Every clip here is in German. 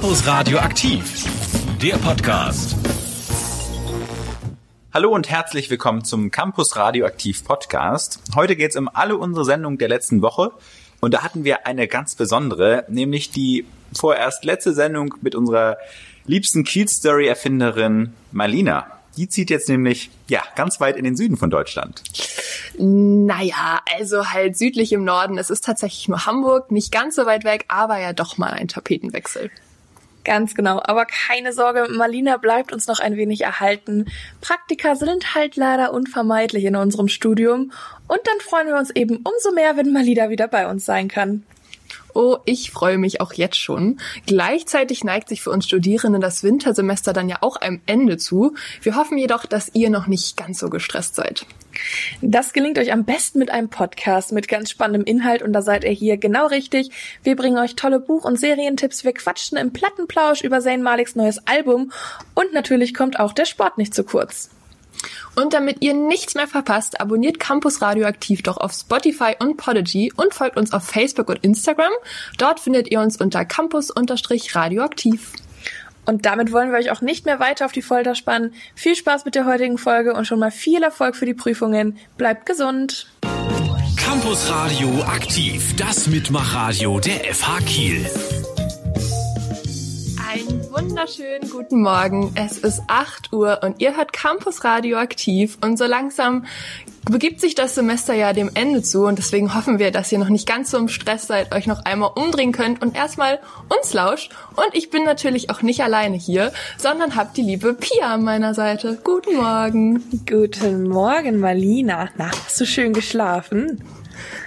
Campus Radio aktiv, der Podcast. Hallo und herzlich willkommen zum Campus Radioaktiv Podcast. Heute geht es um alle unsere Sendungen der letzten Woche und da hatten wir eine ganz besondere, nämlich die vorerst letzte Sendung mit unserer liebsten Kiel Story Erfinderin Marlina. Die zieht jetzt nämlich, ja, ganz weit in den Süden von Deutschland. Naja, also halt südlich im Norden. Es ist tatsächlich nur Hamburg, nicht ganz so weit weg, aber ja doch mal ein Tapetenwechsel. Ganz genau. Aber keine Sorge, Marlina bleibt uns noch ein wenig erhalten. Praktika sind halt leider unvermeidlich in unserem Studium. Und dann freuen wir uns eben umso mehr, wenn Malina wieder bei uns sein kann. Oh, ich freue mich auch jetzt schon. Gleichzeitig neigt sich für uns Studierende das Wintersemester dann ja auch einem Ende zu. Wir hoffen jedoch, dass ihr noch nicht ganz so gestresst seid. Das gelingt euch am besten mit einem Podcast mit ganz spannendem Inhalt und da seid ihr hier genau richtig. Wir bringen euch tolle Buch- und Serientipps, wir quatschen im Plattenplausch über Zayn Maliks neues Album und natürlich kommt auch der Sport nicht zu kurz. Und damit ihr nichts mehr verpasst, abonniert Campus Radioaktiv doch auf Spotify und Podigy und folgt uns auf Facebook und Instagram. Dort findet ihr uns unter Campus-Radioaktiv. Und damit wollen wir euch auch nicht mehr weiter auf die Folter spannen. Viel Spaß mit der heutigen Folge und schon mal viel Erfolg für die Prüfungen. Bleibt gesund. Campus Radio aktiv, das Mitmachradio der FH Kiel. Einen wunderschönen guten Morgen. Es ist 8 Uhr und ihr hört Campus Radioaktiv und so langsam begibt sich das Semester ja dem Ende zu und deswegen hoffen wir, dass ihr noch nicht ganz so im Stress seid, euch noch einmal umdrehen könnt und erstmal uns lauscht. Und ich bin natürlich auch nicht alleine hier, sondern habt die liebe Pia an meiner Seite. Guten Morgen. Guten Morgen, Marlina. Na, hast du schön geschlafen?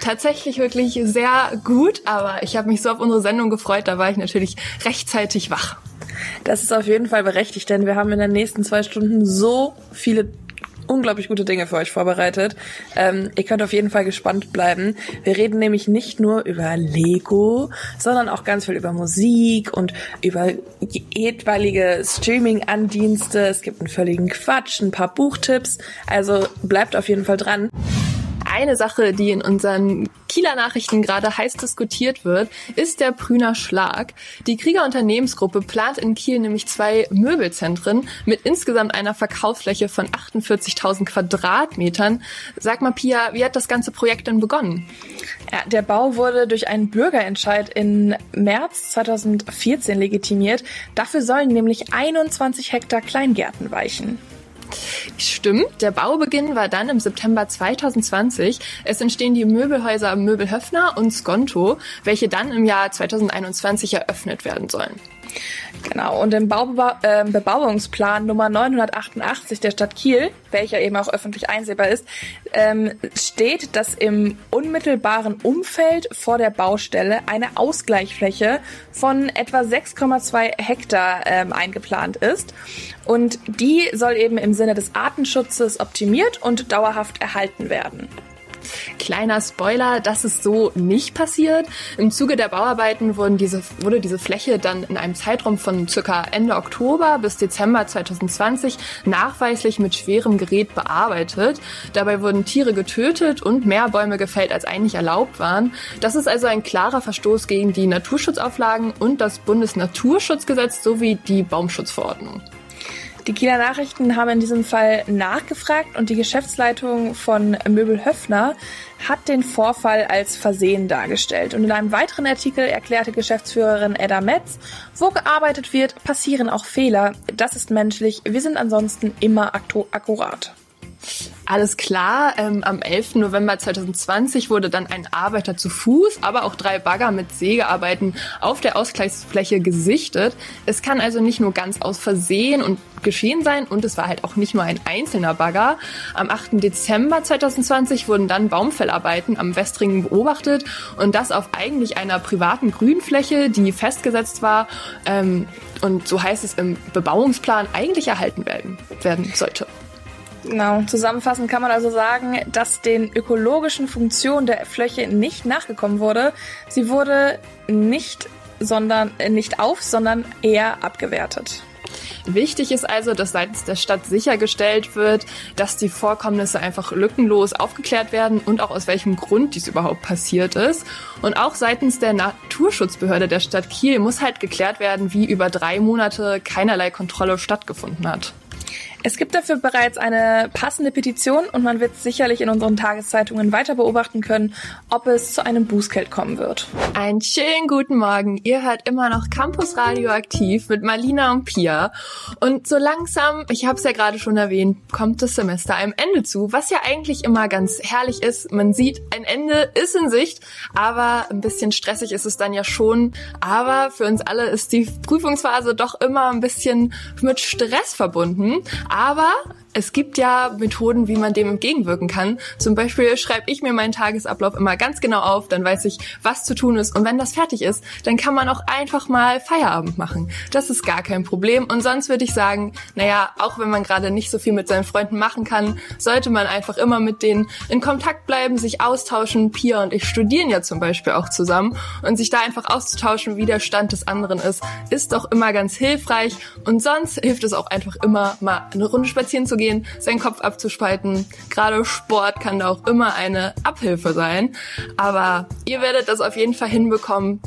Tatsächlich wirklich sehr gut, aber ich habe mich so auf unsere Sendung gefreut, da war ich natürlich rechtzeitig wach. Das ist auf jeden Fall berechtigt, denn wir haben in den nächsten zwei Stunden so viele unglaublich gute Dinge für euch vorbereitet. Ähm, ihr könnt auf jeden Fall gespannt bleiben. Wir reden nämlich nicht nur über Lego, sondern auch ganz viel über Musik und über etwaige Streaming-Andienste. Es gibt einen völligen Quatsch, ein paar Buchtipps. Also bleibt auf jeden Fall dran eine Sache, die in unseren Kieler Nachrichten gerade heiß diskutiert wird, ist der Prüner Schlag. Die Krieger Unternehmensgruppe plant in Kiel nämlich zwei Möbelzentren mit insgesamt einer Verkaufsfläche von 48.000 Quadratmetern. Sag mal, Pia, wie hat das ganze Projekt denn begonnen? Ja, der Bau wurde durch einen Bürgerentscheid im März 2014 legitimiert. Dafür sollen nämlich 21 Hektar Kleingärten weichen. Stimmt, der Baubeginn war dann im September 2020. Es entstehen die Möbelhäuser Möbelhöfner und Skonto, welche dann im Jahr 2021 eröffnet werden sollen. Genau, und im Baubeba äh, Bebauungsplan Nummer 988 der Stadt Kiel, welcher eben auch öffentlich einsehbar ist, ähm, steht, dass im unmittelbaren Umfeld vor der Baustelle eine Ausgleichsfläche von etwa 6,2 Hektar ähm, eingeplant ist. Und die soll eben im Sinne des Artenschutzes optimiert und dauerhaft erhalten werden. Kleiner Spoiler, das ist so nicht passiert. Im Zuge der Bauarbeiten wurden diese, wurde diese Fläche dann in einem Zeitraum von circa Ende Oktober bis Dezember 2020 nachweislich mit schwerem Gerät bearbeitet. Dabei wurden Tiere getötet und mehr Bäume gefällt, als eigentlich erlaubt waren. Das ist also ein klarer Verstoß gegen die Naturschutzauflagen und das Bundesnaturschutzgesetz sowie die Baumschutzverordnung. Die Kieler Nachrichten haben in diesem Fall nachgefragt und die Geschäftsleitung von Möbel Höfner hat den Vorfall als Versehen dargestellt. Und in einem weiteren Artikel erklärte Geschäftsführerin Edda Metz, wo gearbeitet wird, passieren auch Fehler. Das ist menschlich. Wir sind ansonsten immer akkurat. Alles klar, ähm, am 11. November 2020 wurde dann ein Arbeiter zu Fuß, aber auch drei Bagger mit Sägearbeiten auf der Ausgleichsfläche gesichtet. Es kann also nicht nur ganz aus Versehen und geschehen sein und es war halt auch nicht nur ein einzelner Bagger. Am 8. Dezember 2020 wurden dann Baumfellarbeiten am Westringen beobachtet und das auf eigentlich einer privaten Grünfläche, die festgesetzt war ähm, und so heißt es im Bebauungsplan eigentlich erhalten werden, werden sollte. Genau. Zusammenfassend kann man also sagen, dass den ökologischen Funktionen der Fläche nicht nachgekommen wurde. Sie wurde nicht, sondern, äh, nicht auf, sondern eher abgewertet. Wichtig ist also, dass seitens der Stadt sichergestellt wird, dass die Vorkommnisse einfach lückenlos aufgeklärt werden und auch aus welchem Grund dies überhaupt passiert ist. Und auch seitens der Naturschutzbehörde der Stadt Kiel muss halt geklärt werden, wie über drei Monate keinerlei Kontrolle stattgefunden hat. Es gibt dafür bereits eine passende Petition und man wird sicherlich in unseren Tageszeitungen weiter beobachten können, ob es zu einem Bußgeld kommen wird. Einen schönen guten Morgen. Ihr hört immer noch Campus Radioaktiv mit Marlina und Pia. Und so langsam, ich habe es ja gerade schon erwähnt, kommt das Semester einem Ende zu, was ja eigentlich immer ganz herrlich ist. Man sieht, ein Ende ist in Sicht, aber ein bisschen stressig ist es dann ja schon. Aber für uns alle ist die Prüfungsphase doch immer ein bisschen mit Stress verbunden. Aber es gibt ja Methoden, wie man dem entgegenwirken kann. Zum Beispiel schreibe ich mir meinen Tagesablauf immer ganz genau auf, dann weiß ich, was zu tun ist. Und wenn das fertig ist, dann kann man auch einfach mal Feierabend machen. Das ist gar kein Problem. Und sonst würde ich sagen, naja, auch wenn man gerade nicht so viel mit seinen Freunden machen kann, sollte man einfach immer mit denen in Kontakt bleiben, sich austauschen. Pia und ich studieren ja zum Beispiel auch zusammen. Und sich da einfach auszutauschen, wie der Stand des anderen ist, ist doch immer ganz hilfreich. Und sonst hilft es auch einfach immer mal eine Runde spazieren zu gehen, seinen Kopf abzuspalten. Gerade Sport kann da auch immer eine Abhilfe sein. Aber ihr werdet das auf jeden Fall hinbekommen.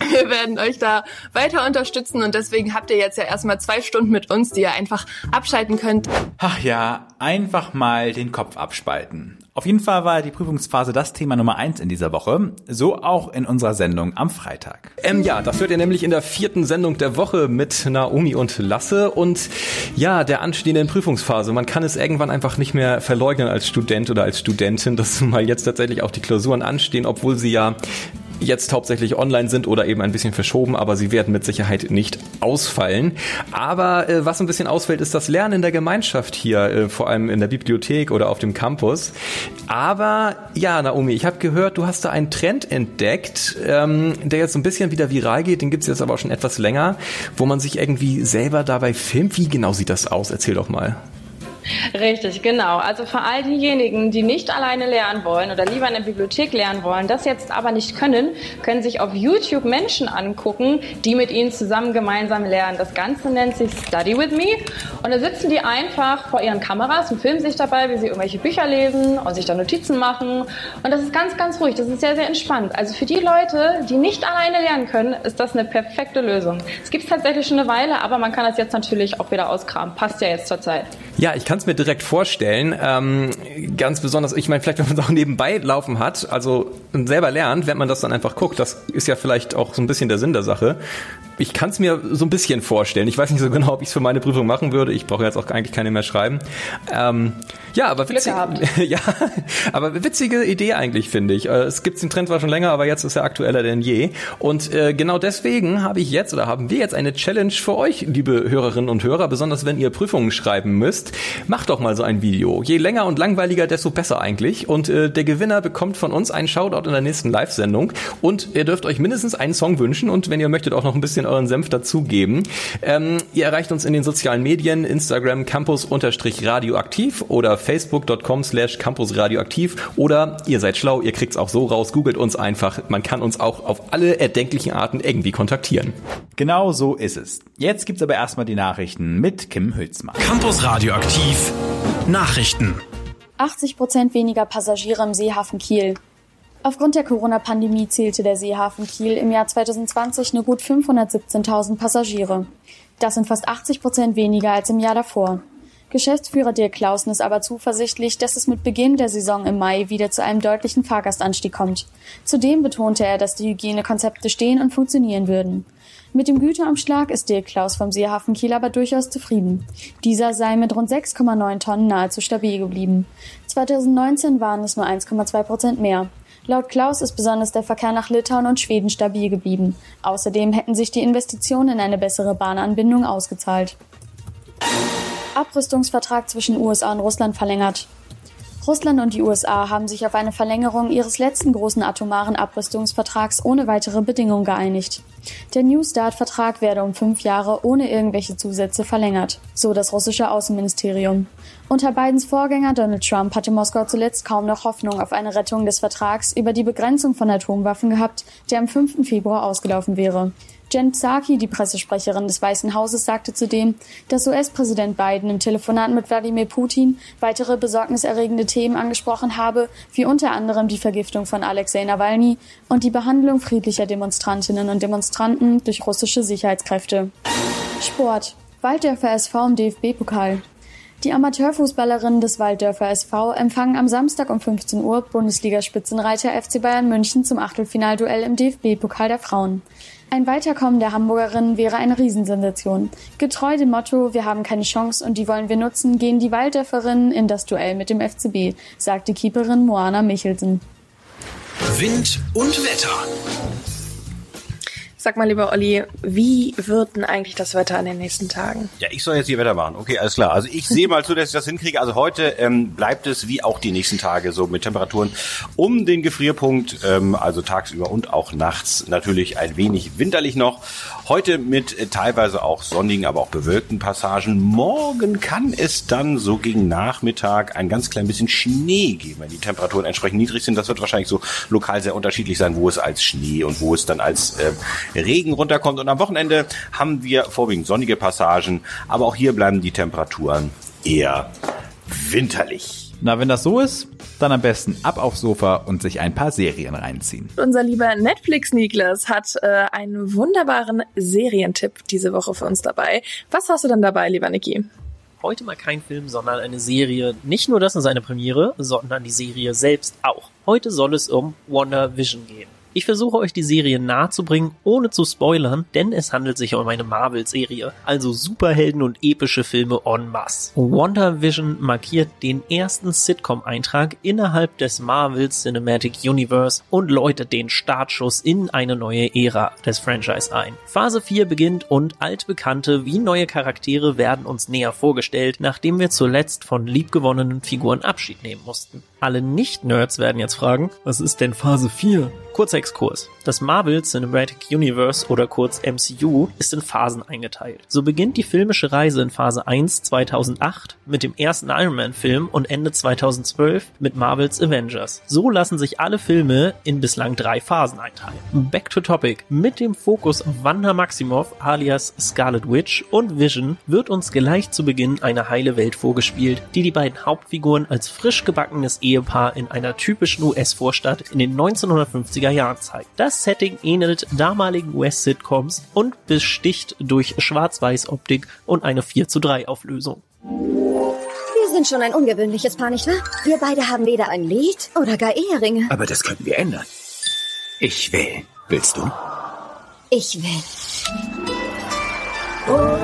Wir werden euch da weiter unterstützen und deswegen habt ihr jetzt ja erstmal zwei Stunden mit uns, die ihr einfach abschalten könnt. Ach ja, einfach mal den Kopf abspalten. Auf jeden Fall war die Prüfungsphase das Thema Nummer eins in dieser Woche, so auch in unserer Sendung am Freitag. Ähm, ja, das hört ihr nämlich in der vierten Sendung der Woche mit Naomi und Lasse und ja, der anstehenden Prüfungsphase. Man kann es irgendwann einfach nicht mehr verleugnen als Student oder als Studentin, dass mal jetzt tatsächlich auch die Klausuren anstehen, obwohl sie ja jetzt hauptsächlich online sind oder eben ein bisschen verschoben, aber sie werden mit Sicherheit nicht ausfallen. Aber äh, was ein bisschen ausfällt, ist das Lernen in der Gemeinschaft hier, äh, vor allem in der Bibliothek oder auf dem Campus. Aber ja, Naomi, ich habe gehört, du hast da einen Trend entdeckt, ähm, der jetzt so ein bisschen wieder viral geht, den gibt's jetzt aber auch schon etwas länger, wo man sich irgendwie selber dabei filmt. Wie genau sieht das aus? Erzähl doch mal. Richtig, genau. Also für all diejenigen, die nicht alleine lernen wollen oder lieber in der Bibliothek lernen wollen, das jetzt aber nicht können, können sich auf YouTube Menschen angucken, die mit ihnen zusammen gemeinsam lernen. Das Ganze nennt sich Study with Me. Und da sitzen die einfach vor ihren Kameras und filmen sich dabei, wie sie irgendwelche Bücher lesen und sich da Notizen machen. Und das ist ganz, ganz ruhig. Das ist sehr, sehr entspannt. Also für die Leute, die nicht alleine lernen können, ist das eine perfekte Lösung. Es gibt es tatsächlich schon eine Weile, aber man kann das jetzt natürlich auch wieder auskramen. Passt ja jetzt zur Zeit. Ja, ich kann es mir direkt vorstellen. Ähm, ganz besonders, ich meine, vielleicht wenn man es auch nebenbei laufen hat, also selber lernt, wenn man das dann einfach guckt, das ist ja vielleicht auch so ein bisschen der Sinn der Sache. Ich kann es mir so ein bisschen vorstellen. Ich weiß nicht so genau, ob ich es für meine Prüfung machen würde. Ich brauche jetzt auch eigentlich keine mehr schreiben. Ähm, ja, aber witzig, ja, aber witzige Idee eigentlich finde ich. Äh, es gibt den Trend zwar schon länger, aber jetzt ist er aktueller denn je. Und äh, genau deswegen habe ich jetzt oder haben wir jetzt eine Challenge für euch, liebe Hörerinnen und Hörer, besonders wenn ihr Prüfungen schreiben müsst. Macht doch mal so ein Video. Je länger und langweiliger, desto besser eigentlich. Und äh, der Gewinner bekommt von uns einen Shoutout in der nächsten Live-Sendung. Und ihr dürft euch mindestens einen Song wünschen und wenn ihr möchtet auch noch ein bisschen euren Senf dazugeben. Ähm, ihr erreicht uns in den sozialen Medien, Instagram campus-radioaktiv oder facebook.com slash campusradioaktiv oder ihr seid schlau, ihr kriegt's auch so raus, googelt uns einfach. Man kann uns auch auf alle erdenklichen Arten irgendwie kontaktieren. Genau so ist es. Jetzt gibt's aber erstmal die Nachrichten mit Kim Hülsmann. Campus Radioaktiv Nachrichten. 80 Prozent weniger Passagiere im Seehafen Kiel. Aufgrund der Corona-Pandemie zählte der Seehafen Kiel im Jahr 2020 nur gut 517.000 Passagiere. Das sind fast 80 Prozent weniger als im Jahr davor. Geschäftsführer Dirk Clausen ist aber zuversichtlich, dass es mit Beginn der Saison im Mai wieder zu einem deutlichen Fahrgastanstieg kommt. Zudem betonte er, dass die Hygienekonzepte stehen und funktionieren würden. Mit dem Güterumschlag ist Dirk Klaus vom Seehafen Kiel aber durchaus zufrieden. Dieser sei mit rund 6,9 Tonnen nahezu stabil geblieben. 2019 waren es nur 1,2 Prozent mehr. Laut Klaus ist besonders der Verkehr nach Litauen und Schweden stabil geblieben. Außerdem hätten sich die Investitionen in eine bessere Bahnanbindung ausgezahlt. Abrüstungsvertrag zwischen USA und Russland verlängert. Russland und die USA haben sich auf eine Verlängerung ihres letzten großen atomaren Abrüstungsvertrags ohne weitere Bedingungen geeinigt. Der New Start-Vertrag werde um fünf Jahre ohne irgendwelche Zusätze verlängert, so das russische Außenministerium. Unter Bidens Vorgänger Donald Trump hatte Moskau zuletzt kaum noch Hoffnung auf eine Rettung des Vertrags über die Begrenzung von Atomwaffen gehabt, der am 5. Februar ausgelaufen wäre. Jen Psaki, die Pressesprecherin des Weißen Hauses, sagte zudem, dass US-Präsident Biden im Telefonat mit Wladimir Putin weitere besorgniserregende Themen angesprochen habe, wie unter anderem die Vergiftung von Alexei Nawalny und die Behandlung friedlicher Demonstrantinnen und Demonstranten durch russische Sicherheitskräfte. Sport. Walddörfer SV im DFB-Pokal. Die Amateurfußballerinnen des Walddörfer SV empfangen am Samstag um 15 Uhr Bundesligaspitzenreiter FC Bayern München zum Achtelfinalduell im DFB-Pokal der Frauen. Ein Weiterkommen der Hamburgerinnen wäre eine Riesensensation. Getreu dem Motto, wir haben keine Chance und die wollen wir nutzen, gehen die Walddörferinnen in das Duell mit dem FCB, sagte Keeperin Moana Michelsen. Wind und Wetter. Sag mal, lieber Olli, wie wird denn eigentlich das Wetter an den nächsten Tagen? Ja, ich soll jetzt hier Wetter machen. Okay, alles klar. Also ich sehe mal zu, dass ich das hinkriege. Also heute ähm, bleibt es wie auch die nächsten Tage so mit Temperaturen um den Gefrierpunkt, ähm, also tagsüber und auch nachts natürlich ein wenig winterlich noch. Heute mit äh, teilweise auch sonnigen, aber auch bewölkten Passagen. Morgen kann es dann so gegen Nachmittag ein ganz klein bisschen Schnee geben, wenn die Temperaturen entsprechend niedrig sind. Das wird wahrscheinlich so lokal sehr unterschiedlich sein, wo es als Schnee und wo es dann als äh, Regen runterkommt. Und am Wochenende haben wir vorwiegend sonnige Passagen, aber auch hier bleiben die Temperaturen eher winterlich. Na, wenn das so ist, dann am besten ab aufs Sofa und sich ein paar Serien reinziehen. Unser lieber Netflix-Niklas hat äh, einen wunderbaren Serientipp diese Woche für uns dabei. Was hast du denn dabei, lieber Niki? Heute mal kein Film, sondern eine Serie. Nicht nur das ist eine Premiere, sondern die Serie selbst auch. Heute soll es um Wonder Vision gehen. Ich versuche euch die Serie nahezubringen, ohne zu spoilern, denn es handelt sich um eine Marvel-Serie, also Superhelden und epische Filme en masse. WandaVision markiert den ersten Sitcom-Eintrag innerhalb des Marvel Cinematic Universe und läutet den Startschuss in eine neue Ära des Franchise ein. Phase 4 beginnt und altbekannte wie neue Charaktere werden uns näher vorgestellt, nachdem wir zuletzt von liebgewonnenen Figuren Abschied nehmen mussten. Alle Nicht-Nerds werden jetzt fragen, was ist denn Phase 4? Kurzer. Das Marvel Cinematic Universe oder kurz MCU ist in Phasen eingeteilt. So beginnt die filmische Reise in Phase 1 2008 mit dem ersten Iron Man Film und Ende 2012 mit Marvels Avengers. So lassen sich alle Filme in bislang drei Phasen einteilen. Back to Topic. Mit dem Fokus auf Wanda Maximoff alias Scarlet Witch und Vision wird uns gleich zu Beginn eine heile Welt vorgespielt, die die beiden Hauptfiguren als frisch gebackenes Ehepaar in einer typischen US-Vorstadt in den 1950er Jahren zeigt. Das Setting ähnelt damaligen US-Sitcoms und besticht durch Schwarz-Weiß-Optik und eine 4 zu 3 Auflösung. Wir sind schon ein ungewöhnliches Paar, nicht wahr? Wir beide haben weder ein Lied oder gar Eheringe. Aber das könnten wir ändern. Ich will. Willst du? Ich will. Ein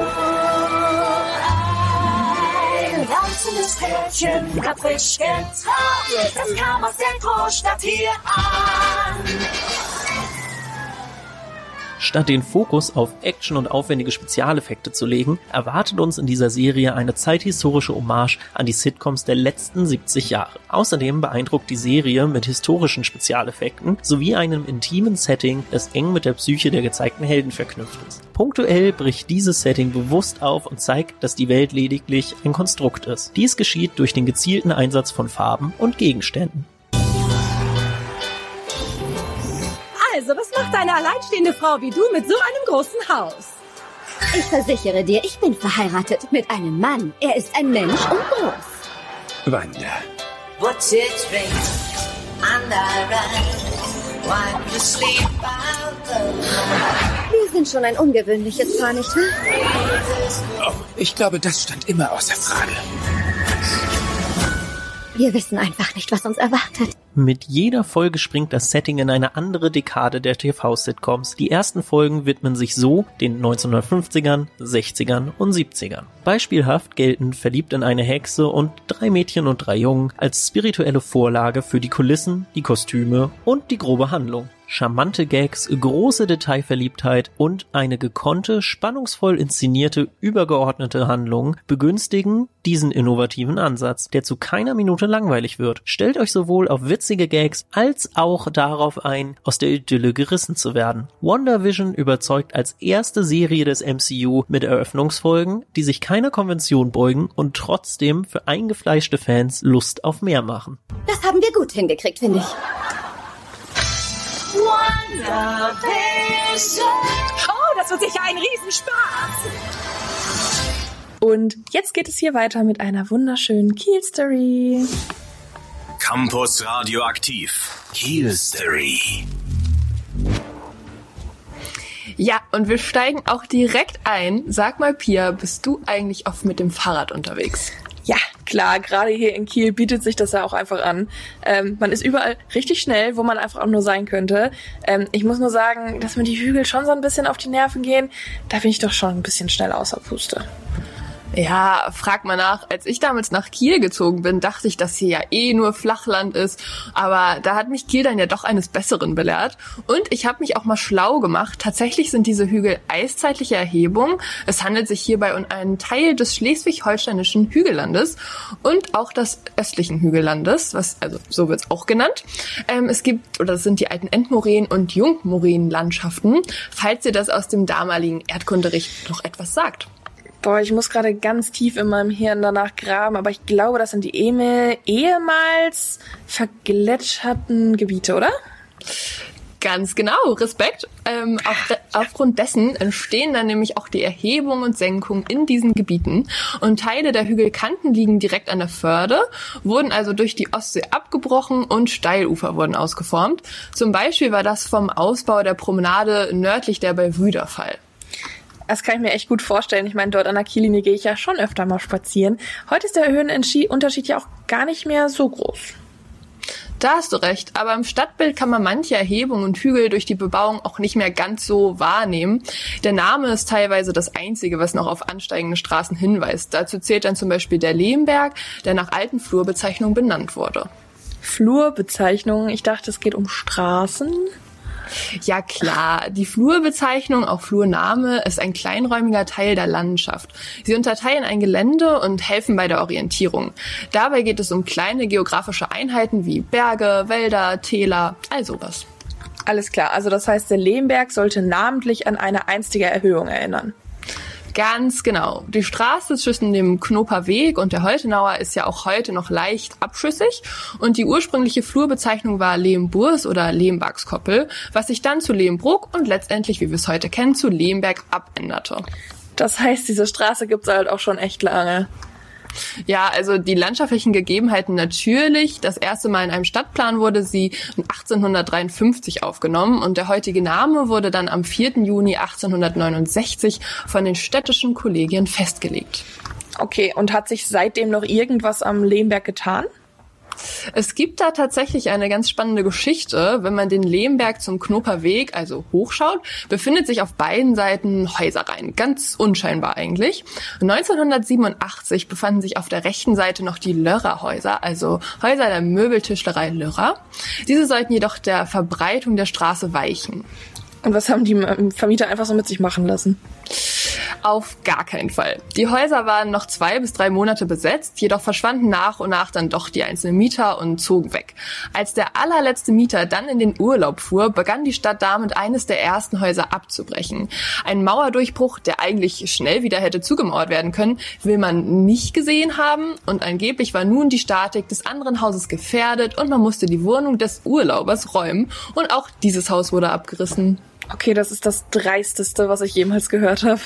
reizendes Pärchen, grad frisch getraut. Das kam aus der Großstadt hier an. Statt den Fokus auf Action und aufwendige Spezialeffekte zu legen, erwartet uns in dieser Serie eine zeithistorische Hommage an die Sitcoms der letzten 70 Jahre. Außerdem beeindruckt die Serie mit historischen Spezialeffekten sowie einem intimen Setting, das eng mit der Psyche der gezeigten Helden verknüpft ist. Punktuell bricht dieses Setting bewusst auf und zeigt, dass die Welt lediglich ein Konstrukt ist. Dies geschieht durch den gezielten Einsatz von Farben und Gegenständen. Also, was macht eine alleinstehende Frau wie du mit so einem großen Haus? Ich versichere dir, ich bin verheiratet mit einem Mann. Er ist ein Mensch und groß. Wanda. What's it drink? And I run. Wipe the sleep out the Wir sind schon ein ungewöhnliches Paar, nicht wahr? Oh, ich glaube, das stand immer außer Frage. Wir wissen einfach nicht, was uns erwartet. Mit jeder Folge springt das Setting in eine andere Dekade der TV-Sitcoms. Die ersten Folgen widmen sich so den 1950ern, 60ern und 70ern. Beispielhaft gelten Verliebt in eine Hexe und Drei Mädchen und drei Jungen als spirituelle Vorlage für die Kulissen, die Kostüme und die grobe Handlung. Charmante Gags, große Detailverliebtheit und eine gekonnte, spannungsvoll inszenierte, übergeordnete Handlung begünstigen diesen innovativen Ansatz, der zu keiner Minute langweilig wird. Stellt euch sowohl auf witzige Gags als auch darauf ein, aus der Idylle gerissen zu werden. WandaVision überzeugt als erste Serie des MCU mit Eröffnungsfolgen, die sich keiner Konvention beugen und trotzdem für eingefleischte Fans Lust auf mehr machen. Das haben wir gut hingekriegt, finde ich. Oh, das Das wird sicher ein Riesenspaß. Und jetzt geht es hier weiter mit einer wunderschönen Kiel-Story. Campus Radioaktiv. Kiel Story. Ja, und wir steigen auch direkt ein. Sag mal, Pia, bist du eigentlich oft mit dem Fahrrad unterwegs? Ja, klar, gerade hier in Kiel bietet sich das ja auch einfach an. Ähm, man ist überall richtig schnell, wo man einfach auch nur sein könnte. Ähm, ich muss nur sagen, dass mir die Hügel schon so ein bisschen auf die Nerven gehen. Da bin ich doch schon ein bisschen schnell außer Puste. Ja, frag mal nach. Als ich damals nach Kiel gezogen bin, dachte ich, dass hier ja eh nur Flachland ist. Aber da hat mich Kiel dann ja doch eines Besseren belehrt. Und ich habe mich auch mal schlau gemacht. Tatsächlich sind diese Hügel eiszeitliche Erhebungen. Es handelt sich hierbei um einen Teil des schleswig-holsteinischen Hügellandes und auch des östlichen Hügellandes, was also so wird's auch genannt. Ähm, es gibt oder das sind die alten Endmoränen und Jungmoränenlandschaften, falls ihr das aus dem damaligen Erdkunderich noch etwas sagt. Boah, ich muss gerade ganz tief in meinem Hirn danach graben, aber ich glaube, das sind die ehemals vergletscherten Gebiete, oder? Ganz genau, Respekt. Ähm, auf aufgrund dessen entstehen dann nämlich auch die Erhebung und Senkung in diesen Gebieten. Und Teile der Hügelkanten liegen direkt an der Förde, wurden also durch die Ostsee abgebrochen und Steilufer wurden ausgeformt. Zum Beispiel war das vom Ausbau der Promenade nördlich der Bellevue der Fall. Das kann ich mir echt gut vorstellen. Ich meine, dort an der Kiellinie gehe ich ja schon öfter mal spazieren. Heute ist der Höhenunterschied ja auch gar nicht mehr so groß. Da hast du recht, aber im Stadtbild kann man manche Erhebungen und Hügel durch die Bebauung auch nicht mehr ganz so wahrnehmen. Der Name ist teilweise das Einzige, was noch auf ansteigende Straßen hinweist. Dazu zählt dann zum Beispiel der Lehmberg, der nach alten Flurbezeichnungen benannt wurde. Flurbezeichnungen? Ich dachte, es geht um Straßen. Ja klar, die Flurbezeichnung, auch Flurname, ist ein kleinräumiger Teil der Landschaft. Sie unterteilen ein Gelände und helfen bei der Orientierung. Dabei geht es um kleine geografische Einheiten wie Berge, Wälder, Täler, all sowas. Alles klar, also das heißt, der Lehmberg sollte namentlich an eine einstige Erhöhung erinnern. Ganz genau. Die Straße zwischen dem Knoper Weg und der Holtenauer ist ja auch heute noch leicht abschüssig und die ursprüngliche Flurbezeichnung war Lehmburs oder Lehmbergskoppel, was sich dann zu Lehmbruck und letztendlich, wie wir es heute kennen, zu Lehmberg abänderte. Das heißt, diese Straße gibt's halt auch schon echt lange. Ja, also die landschaftlichen Gegebenheiten natürlich. Das erste Mal in einem Stadtplan wurde sie 1853 aufgenommen und der heutige Name wurde dann am 4. Juni 1869 von den städtischen Kollegien festgelegt. Okay, und hat sich seitdem noch irgendwas am Lehmberg getan? Es gibt da tatsächlich eine ganz spannende Geschichte. Wenn man den Lehmberg zum Knoperweg, also hochschaut, befindet sich auf beiden Seiten Häuserreihen. Ganz unscheinbar eigentlich. 1987 befanden sich auf der rechten Seite noch die Lörrerhäuser, also Häuser der Möbeltischlerei Lörrer. Diese sollten jedoch der Verbreitung der Straße weichen. Und was haben die ähm, Vermieter einfach so mit sich machen lassen? Auf gar keinen Fall. Die Häuser waren noch zwei bis drei Monate besetzt, jedoch verschwanden nach und nach dann doch die einzelnen Mieter und zogen weg. Als der allerletzte Mieter dann in den Urlaub fuhr, begann die Stadt damit, eines der ersten Häuser abzubrechen. Ein Mauerdurchbruch, der eigentlich schnell wieder hätte zugemauert werden können, will man nicht gesehen haben und angeblich war nun die Statik des anderen Hauses gefährdet und man musste die Wohnung des Urlaubers räumen und auch dieses Haus wurde abgerissen. Okay, das ist das Dreisteste, was ich jemals gehört habe.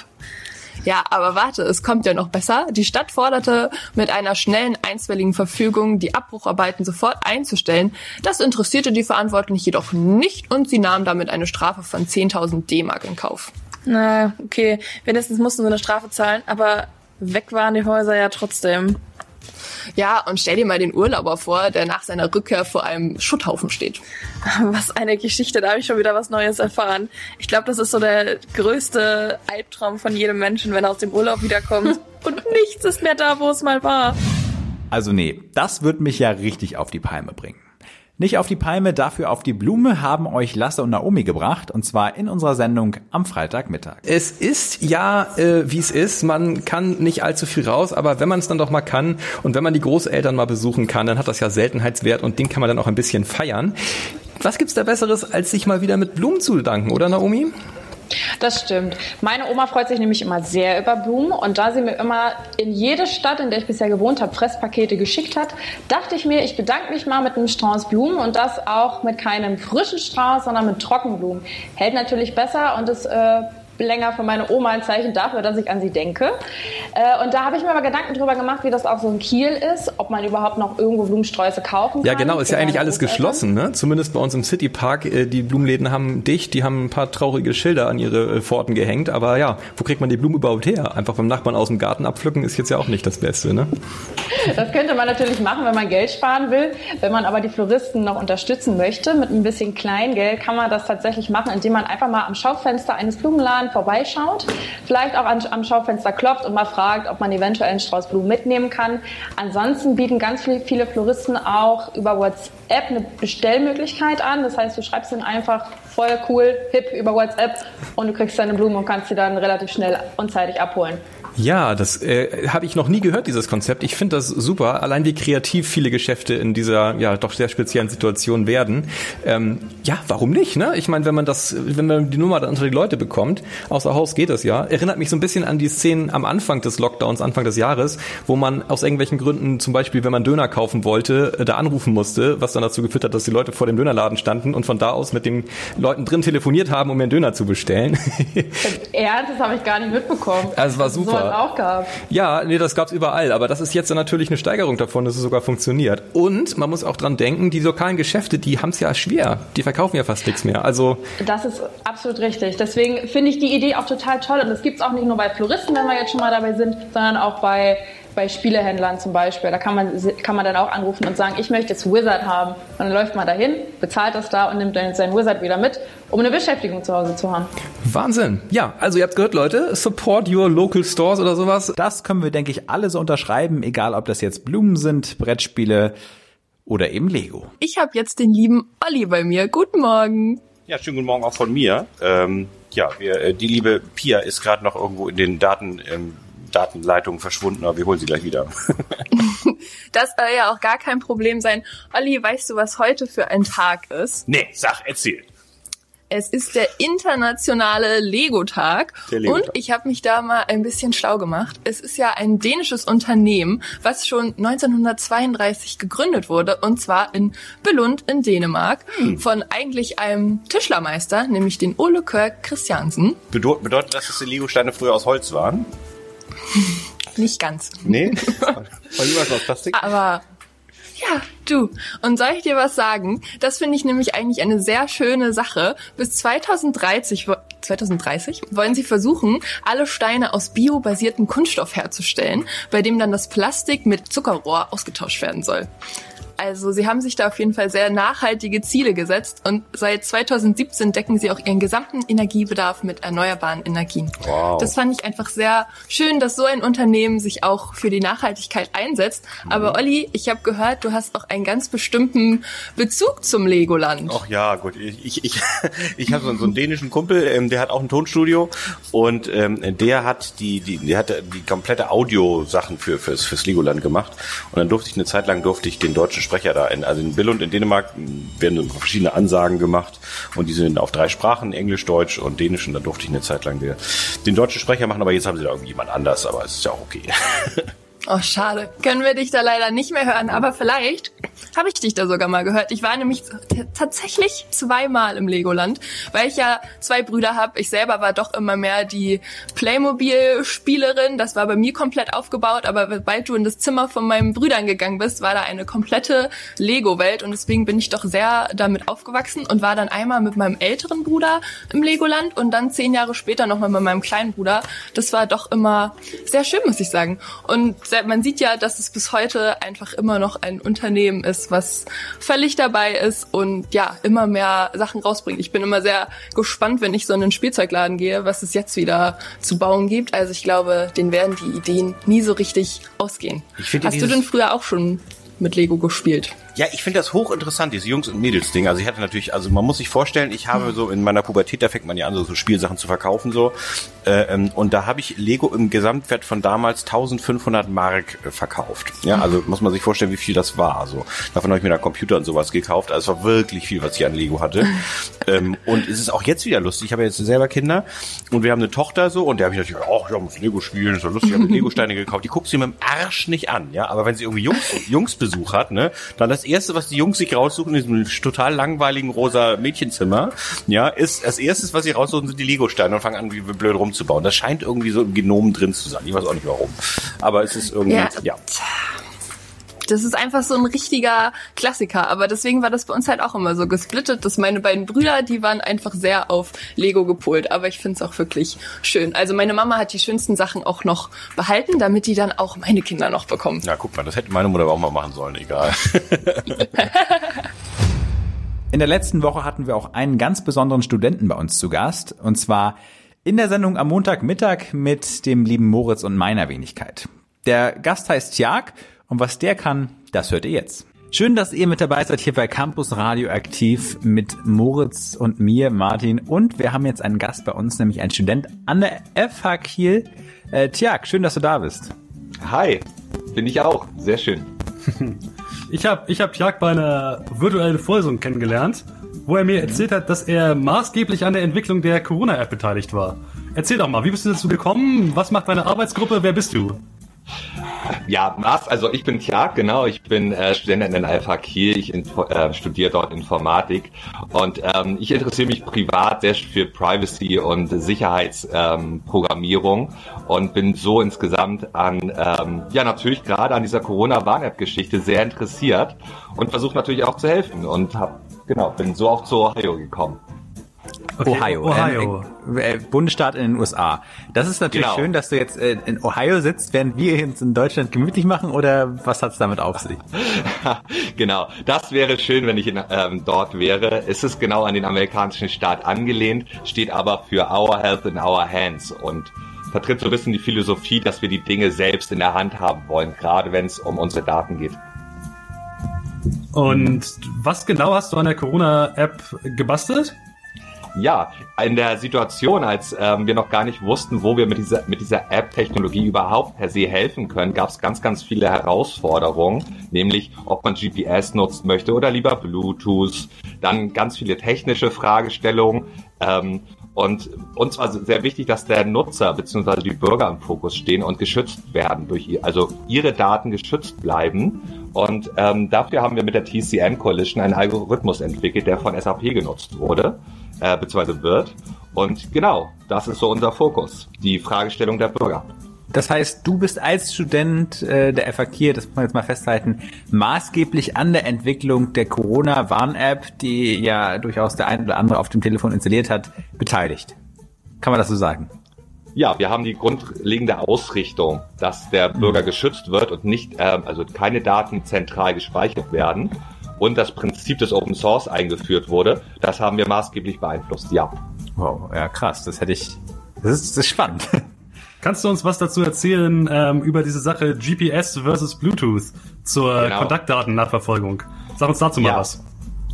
Ja, aber warte, es kommt ja noch besser. Die Stadt forderte mit einer schnellen einstweiligen Verfügung, die Abbrucharbeiten sofort einzustellen. Das interessierte die Verantwortlichen jedoch nicht und sie nahmen damit eine Strafe von 10.000 D-Mark in Kauf. Na, okay. Wenigstens mussten sie eine Strafe zahlen, aber weg waren die Häuser ja trotzdem. Ja, und stell dir mal den Urlauber vor, der nach seiner Rückkehr vor einem Schutthaufen steht. Was eine Geschichte, da habe ich schon wieder was Neues erfahren. Ich glaube, das ist so der größte Albtraum von jedem Menschen, wenn er aus dem Urlaub wiederkommt und nichts ist mehr da, wo es mal war. Also nee, das wird mich ja richtig auf die Palme bringen. Nicht auf die Palme, dafür auf die Blume haben euch Lasse und Naomi gebracht und zwar in unserer Sendung am Freitagmittag. Es ist ja, äh, wie es ist. Man kann nicht allzu viel raus, aber wenn man es dann doch mal kann und wenn man die Großeltern mal besuchen kann, dann hat das ja Seltenheitswert und den kann man dann auch ein bisschen feiern. Was gibt's da Besseres, als sich mal wieder mit Blumen zu bedanken, oder Naomi? Das stimmt. Meine Oma freut sich nämlich immer sehr über Blumen und da sie mir immer in jede Stadt, in der ich bisher gewohnt habe, Fresspakete geschickt hat, dachte ich mir, ich bedanke mich mal mit einem Strauß Blumen und das auch mit keinem frischen Strauß, sondern mit Trockenblumen. Hält natürlich besser und ist äh, länger für meine Oma ein Zeichen dafür, dass ich an sie denke. Äh, und da habe ich mir aber Gedanken drüber gemacht, wie das auch so in Kiel ist, ob man überhaupt noch irgendwo Blumensträuße kaufen kann. Ja, genau, ist ja eigentlich alles Großeltern. geschlossen, ne? Zumindest bei uns im Citypark. Äh, die Blumenläden haben dicht, die haben ein paar traurige Schilder an ihre äh, Pforten gehängt. Aber ja, wo kriegt man die Blumen überhaupt her? Einfach beim Nachbarn aus dem Garten abpflücken ist jetzt ja auch nicht das Beste, ne? Das könnte man natürlich machen, wenn man Geld sparen will. Wenn man aber die Floristen noch unterstützen möchte, mit ein bisschen Kleingeld, kann man das tatsächlich machen, indem man einfach mal am Schaufenster eines Blumenladens vorbeischaut, vielleicht auch am Schaufenster klopft und mal fragt, ob man eventuell einen Strauß Blumen mitnehmen kann. Ansonsten bieten ganz viel- viele Floristen auch über WhatsApp eine Bestellmöglichkeit an. Das heißt, du schreibst ihnen einfach voll cool, hip über WhatsApp und du kriegst deine Blumen und kannst sie dann relativ schnell und zeitig abholen. Ja, das äh, habe ich noch nie gehört, dieses Konzept. Ich finde das super. Allein wie kreativ viele Geschäfte in dieser ja doch sehr speziellen Situation werden. Ähm, ja, warum nicht? Ne? Ich meine, wenn man das, wenn man die Nummer dann unter die Leute bekommt, außer Haus geht das ja. Erinnert mich so ein bisschen an die Szenen am Anfang des Lockdowns, Anfang des Jahres, wo man aus irgendwelchen Gründen, zum Beispiel, wenn man Döner kaufen wollte, äh, da anrufen musste, was dann dazu geführt hat, dass die Leute vor dem Dönerladen standen und von da aus mit den Leuten drin telefoniert haben, um einen Döner zu bestellen. Ernst, das habe ich gar nicht mitbekommen. Also war So hat auch gehabt. Ja, nee, das gab's überall, aber das ist jetzt natürlich eine Steigerung davon, dass es sogar funktioniert. Und man muss auch dran denken, die lokalen Geschäfte, die haben's ja schwer. Die verkaufen ja fast nichts mehr. Also Das ist absolut richtig. Deswegen finde ich die Idee auch total toll. Und das gibt's auch nicht nur bei Floristen, wenn wir jetzt schon mal dabei sind, sondern auch bei, bei Spielehändlern zum Beispiel. Da kann man, kann man dann auch anrufen und sagen, ich möchte jetzt Wizard haben. Und dann läuft man dahin, bezahlt das da und nimmt dann seinen Wizard wieder mit, um eine Beschäftigung zu Hause zu haben. Wahnsinn. Ja, also ihr habt gehört, Leute, support your local stores oder sowas. Das können wir, denke ich, alle so unterschreiben, egal ob das jetzt Blumen sind, Brettspiele oder eben Lego. Ich habe jetzt den lieben Olli bei mir. Guten Morgen. Ja, schönen guten Morgen auch von mir. Ähm, ja, wir, äh, die liebe Pia ist gerade noch irgendwo in den Daten, ähm, Datenleitungen verschwunden, aber wir holen sie gleich wieder. Das soll ja auch gar kein Problem sein. Olli, weißt du, was heute für ein Tag ist? nee, sag, erzähl. Es ist der internationale Lego-Tag Der Lego-Tag. und ich habe mich da mal ein bisschen schlau gemacht. Es ist ja ein dänisches Unternehmen, was schon 1932 gegründet wurde und zwar in Billund in Dänemark von eigentlich einem Tischlermeister, nämlich den Ole Kirk Christiansen. Bedeutet, bedeutet das, dass die Lego-Steine früher aus Holz waren? Nicht ganz. Nee? War lieber aus Plastik? Aber ja, du. Und soll ich dir was sagen? Das finde ich nämlich eigentlich eine sehr schöne Sache. Bis 2030, wo- 2030 wollen sie versuchen, alle Steine aus biobasiertem Kunststoff herzustellen, bei dem dann das Plastik mit Zuckerrohr ausgetauscht werden soll. Also sie haben sich da auf jeden Fall sehr nachhaltige Ziele gesetzt und seit 2017 decken sie auch ihren gesamten Energiebedarf mit erneuerbaren Energien. Wow. Das fand ich einfach sehr schön, dass so ein Unternehmen sich auch für die Nachhaltigkeit einsetzt. Aber Olli, ich habe gehört, du hast auch einen ganz bestimmten Bezug zum Legoland. Ach ja, gut. Ich, ich, ich, ich habe so, einen- so einen dänischen Kumpel, ähm, der hat auch ein Tonstudio und ähm, der hat die, die, der hat die komplette Audiosachen für fürs, fürs Legoland gemacht. Und dann durfte ich eine Zeit lang durfte ich den deutschen Sprecher da in, also in Billund in Dänemark werden verschiedene Ansagen gemacht und die sind auf drei Sprachen, Englisch, Deutsch und Dänisch und da durfte ich eine Zeit lang den deutschen Sprecher machen, aber jetzt haben sie da irgendwie jemand anders, aber es ist ja auch okay. Oh, schade. Können wir dich da leider nicht mehr hören, aber vielleicht habe ich dich da sogar mal gehört. Ich war nämlich tatsächlich zweimal im Legoland, weil ich ja zwei Brüder habe. Ich selber war doch immer mehr die Playmobil-Spielerin. Das war bei mir komplett aufgebaut, aber sobald du in das Zimmer von meinen Brüdern gegangen bist, war da eine komplette Lego-Welt und deswegen bin ich doch sehr damit aufgewachsen und war dann einmal mit meinem älteren Bruder im Legoland und dann zehn Jahre später nochmal mit meinem kleinen Bruder. Das war doch immer sehr schön, muss ich sagen. Und sehr- man sieht ja, dass es bis heute einfach immer noch ein Unternehmen ist, was völlig dabei ist und ja, immer mehr Sachen rausbringt. Ich bin immer sehr gespannt, wenn ich so in einen Spielzeugladen gehe, was es jetzt wieder zu bauen gibt. Also ich glaube, denen werden die Ideen nie so richtig ausgehen. Hast du denn früher auch schon mit Lego gespielt? Ja, ich finde das hochinteressant, dieses Jungs- und Mädels-Ding. Also ich hatte natürlich, also man muss sich vorstellen, ich habe so in meiner Pubertät, da fängt man ja an, so, so Spielsachen zu verkaufen so. Äh, ähm, und da habe ich Lego im Gesamtwert von damals 1500 Mark äh, verkauft. Ja, also muss man sich vorstellen, wie viel das war. So davon habe ich mir da Computer und sowas gekauft. Also es war wirklich viel, was ich an Lego hatte. ähm, und es ist auch jetzt wieder lustig. Ich habe jetzt selber Kinder und wir haben eine Tochter so und der habe ich natürlich, ach, ja, muss Lego spielen, ist doch lustig, ich habe Lego-Steine gekauft. Die guckt sie mit dem Arsch nicht an, ja. Aber wenn sie irgendwie Jungs, Jungsbesuch hat, ne, dann lässt das erste, was die Jungs sich raussuchen in diesem total langweiligen rosa Mädchenzimmer, ja, ist das erstes, was sie raussuchen, sind die Lego-Steine und fangen an, wie blöd rumzubauen. Das scheint irgendwie so im Genom drin zu sein. Ich weiß auch nicht warum. Aber es ist irgendwie, Ja. ja. Das ist einfach so ein richtiger Klassiker. Aber deswegen war das bei uns halt auch immer so gesplittet, dass meine beiden Brüder, die waren einfach sehr auf Lego gepolt. Aber ich finde es auch wirklich schön. Also meine Mama hat die schönsten Sachen auch noch behalten, damit die dann auch meine Kinder noch bekommen. Ja, guck mal, das hätte meine Mutter auch mal machen sollen, egal. In der letzten Woche hatten wir auch einen ganz besonderen Studenten bei uns zu Gast. Und zwar in der Sendung am Montagmittag mit dem lieben Moritz und meiner Wenigkeit. Der Gast heißt Tjag und was der kann, das hört ihr jetzt. Schön, dass ihr mit dabei seid hier bei Campus Radioaktiv mit Moritz und mir, Martin. Und wir haben jetzt einen Gast bei uns, nämlich einen Student an der FH Kiel. Äh, Tjag, schön, dass du da bist. Hi, bin ich auch. Sehr schön. Ich habe ich hab Jörg bei einer virtuellen Vorlesung kennengelernt, wo er mir erzählt hat, dass er maßgeblich an der Entwicklung der Corona-App beteiligt war. Erzähl doch mal, wie bist du dazu gekommen? Was macht deine Arbeitsgruppe? Wer bist du? Ja, Maß, also ich bin Tjag, genau, ich bin äh, Student der FH Kiel, ich äh, studiere dort Informatik. Und ähm, ich interessiere mich privat sehr für Privacy und Sicherheitsprogrammierung ähm, und bin so insgesamt an, ähm, ja natürlich gerade an dieser Corona-Warn-App-Geschichte sehr interessiert und versuche natürlich auch zu helfen und hab, genau, bin so auch zu Ohio gekommen. Ohio. Ohio. Ähm, äh, Bundesstaat in den USA. Das ist natürlich Genau. schön, dass du jetzt äh, in Ohio sitzt, während wir uns in Deutschland gemütlich machen, oder was hat's damit auf sich? genau, das wäre schön, wenn ich in, ähm, dort wäre. Es ist genau an den amerikanischen Staat angelehnt, steht aber für Our Health in Our Hands und vertritt so ein bisschen die Philosophie, dass wir die Dinge selbst in der Hand haben wollen, gerade wenn es um unsere Daten geht. Und was genau hast du an der Corona-App gebastelt? Ja, in der Situation, als ähm, wir noch gar nicht wussten, wo wir mit dieser, mit dieser App-Technologie überhaupt per se helfen können, gab es ganz, ganz viele Herausforderungen, nämlich ob man GPS nutzen möchte oder lieber Bluetooth, dann ganz viele technische Fragestellungen. Ähm, und uns war sehr wichtig, dass der Nutzer bzw. die Bürger im Fokus stehen und geschützt werden durch ihr, also ihre Daten geschützt bleiben. Und ähm, dafür haben wir mit der TCM Coalition einen Algorithmus entwickelt, der von SAP genutzt wurde äh, bzw. wird. Und genau, das ist so unser Fokus, die Fragestellung der Bürger. Das heißt, du bist als Student äh, der FAK, das muss man jetzt mal festhalten, maßgeblich an der Entwicklung der Corona-Warn-App, die ja durchaus der ein oder andere auf dem Telefon installiert hat, beteiligt. Kann man das so sagen? Ja, wir haben die grundlegende Ausrichtung, dass der Bürger geschützt wird und nicht, ähm, also keine Daten zentral gespeichert werden und das Prinzip des Open Source eingeführt wurde. Das haben wir maßgeblich beeinflusst, ja. Wow, ja krass, das hätte ich, das ist, das ist spannend. Kannst du uns was dazu erzählen ähm, über diese Sache GPS versus Bluetooth zur Genau. Kontaktdaten-Nachverfolgung? Sag uns dazu mal Ja. was.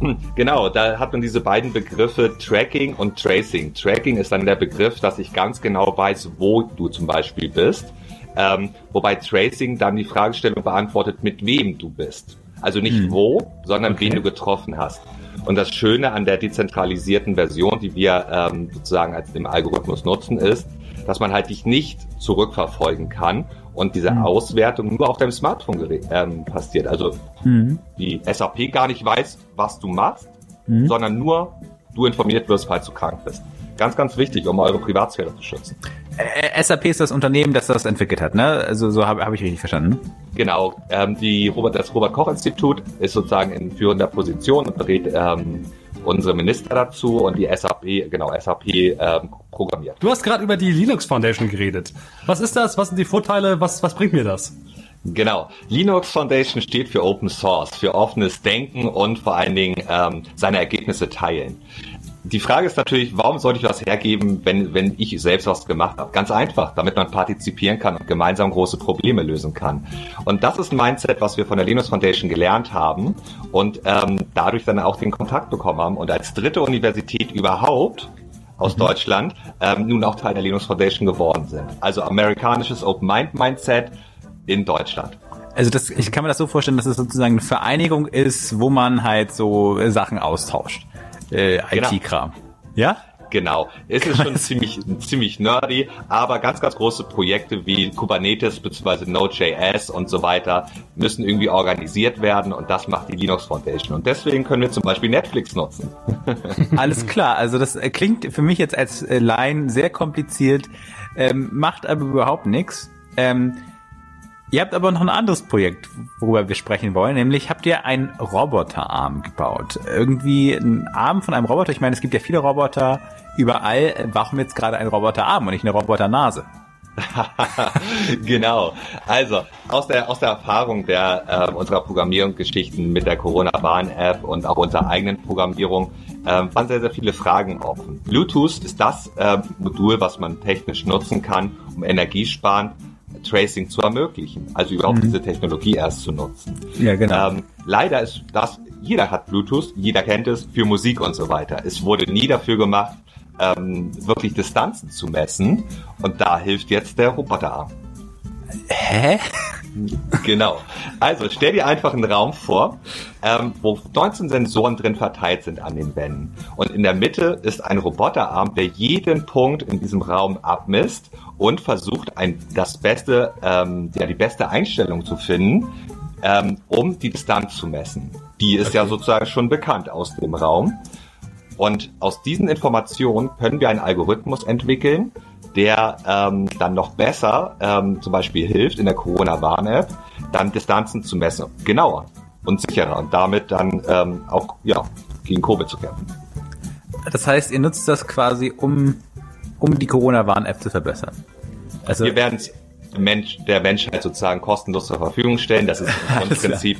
Hm, Genau, da hat man diese beiden Begriffe Tracking und Tracing. Tracking ist dann der Begriff, dass ich ganz genau weiß, wo du zum Beispiel bist. Ähm, wobei Tracing dann die Fragestellung beantwortet, mit wem du bist. Also nicht Hm. wo, sondern wen du getroffen hast. Und das Schöne an der dezentralisierten Version, die wir ähm, sozusagen als dem Algorithmus nutzen, ist, dass man halt dich nicht zurückverfolgen kann und diese Auswertung nur auf deinem Smartphone ähm, passiert. Also Mhm. die SAP gar nicht weiß, was du machst, Mhm. sondern nur du informiert wirst, falls du krank bist. Ganz, ganz wichtig, um eure Privatsphäre zu schützen. Äh, SAP ist das Unternehmen, das das entwickelt hat, ne? Also so habe hab ich richtig verstanden. Genau, ähm, die Robert, das Robert-Koch-Institut ist sozusagen in führender Position und berät ähm, unsere Minister dazu und die SAP, genau, SAP ähm, programmiert. Du hast gerade über die Linux Foundation geredet. Was ist das? Was sind die Vorteile? Was, was bringt mir das? Genau. Linux Foundation steht für Open Source, für offenes Denken und vor allen Dingen ähm, seine Ergebnisse teilen. Die Frage ist natürlich, warum sollte ich was hergeben, wenn, wenn ich selbst was gemacht habe? Ganz einfach, damit man partizipieren kann und gemeinsam große Probleme lösen kann. Und das ist ein Mindset, was wir von der Linux Foundation gelernt haben und ähm, dadurch dann auch den Kontakt bekommen haben und als dritte Universität überhaupt aus Deutschland ähm, nun auch Teil der Linux Foundation geworden sind. Also amerikanisches Open Mind Mindset in Deutschland. Also das, ich kann mir das so vorstellen, dass es sozusagen eine Vereinigung ist, wo man halt so äh, Sachen austauscht. Äh, Genau. IT-Kram. Ja? Genau. Es ist schon ziemlich, ziemlich nerdy, aber ganz, ganz große Projekte wie Kubernetes bzw. Node.js und so weiter müssen irgendwie organisiert werden und das macht die Linux Foundation. Und deswegen können wir zum Beispiel Netflix nutzen. Alles klar, also das äh, klingt für mich jetzt als äh, Laien sehr kompliziert, ähm, macht aber überhaupt nichts. Ähm, ihr habt aber noch ein anderes Projekt, worüber wir sprechen wollen, nämlich habt ihr einen Roboterarm gebaut. Irgendwie ein Arm von einem Roboter. Ich meine, es gibt ja viele Roboter überall. Warum jetzt gerade ein Roboterarm und nicht eine Roboternase? genau. Also aus der aus der Erfahrung der äh, unserer Programmierungsgeschichten mit der Corona-Warn-App und auch unserer eigenen Programmierung äh, waren sehr sehr viele Fragen offen. Bluetooth ist das äh, Modul, was man technisch nutzen kann, um energiesparend Tracing zu ermöglichen. Also überhaupt Mhm. diese Technologie erst zu nutzen. Ja, genau. Ähm, leider ist das, jeder hat Bluetooth, jeder kennt es für Musik und so weiter. Es wurde nie dafür gemacht, ähm, wirklich Distanzen zu messen. Und da hilft jetzt der Roboterarm. Hä? Genau. Also stell dir einfach einen Raum vor, ähm, wo 19 Sensoren drin verteilt sind an den Wänden. Und in der Mitte ist ein Roboterarm, der jeden Punkt in diesem Raum abmisst und versucht, ein, das beste, ähm, ja, die beste Einstellung zu finden, ähm, um die Distanz zu messen. Die ist ja sozusagen schon bekannt aus dem Raum. Und aus diesen Informationen können wir einen Algorithmus entwickeln, der ähm, dann noch besser ähm, zum Beispiel hilft in der Corona-Warn-App, dann Distanzen zu messen, genauer und sicherer und damit dann ähm, auch ja, gegen Covid zu kämpfen. Das heißt, ihr nutzt das quasi, um, um die Corona-Warn-App zu verbessern. Also, wir werden es Mensch, der Menschheit sozusagen kostenlos zur Verfügung stellen. Das ist im Grundprinzip,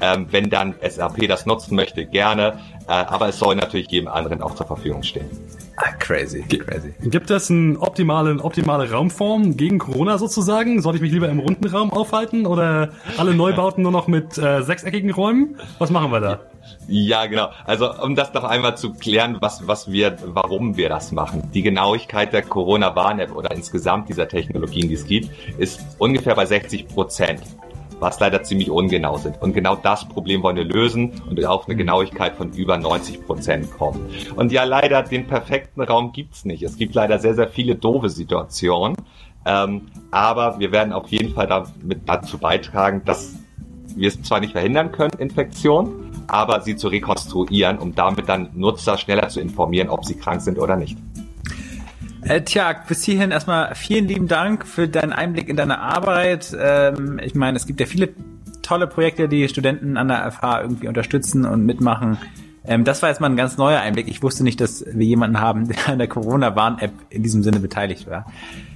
ähm, wenn dann SAP das nutzen möchte, gerne. Äh, aber es soll natürlich jedem anderen auch zur Verfügung stehen. Ah, crazy, crazy. Gibt es eine optimale, optimale Raumform gegen Corona sozusagen? Sollte ich mich lieber im runden Raum aufhalten oder alle Neubauten nur noch mit äh, sechseckigen Räumen? Was machen wir da? Ja, genau. Also um das noch einmal zu klären, was, was wir, warum wir das machen. Die Genauigkeit der Corona-Warn-App oder insgesamt dieser Technologien, die es gibt, ist ungefähr bei 60 Prozent, was leider ziemlich ungenau sind. Und genau das Problem wollen wir lösen und auf eine Genauigkeit von über 90 Prozent kommen. Und ja, leider den perfekten Raum gibt's nicht. Es gibt leider sehr, sehr viele doofe Situationen. Ähm, aber wir werden auf jeden Fall damit dazu beitragen, dass wir es zwar nicht verhindern können, Infektion, aber sie zu rekonstruieren, um damit dann Nutzer schneller zu informieren, ob sie krank sind oder nicht. Äh, tja, bis hierhin erstmal vielen lieben Dank für deinen Einblick in deine Arbeit. Ähm, ich meine, es gibt ja viele tolle Projekte, die Studenten an der FH irgendwie unterstützen und mitmachen. Ähm, das war jetzt mal ein ganz neuer Einblick. Ich wusste nicht, dass wir jemanden haben, der an der Corona-Warn-App in diesem Sinne beteiligt war.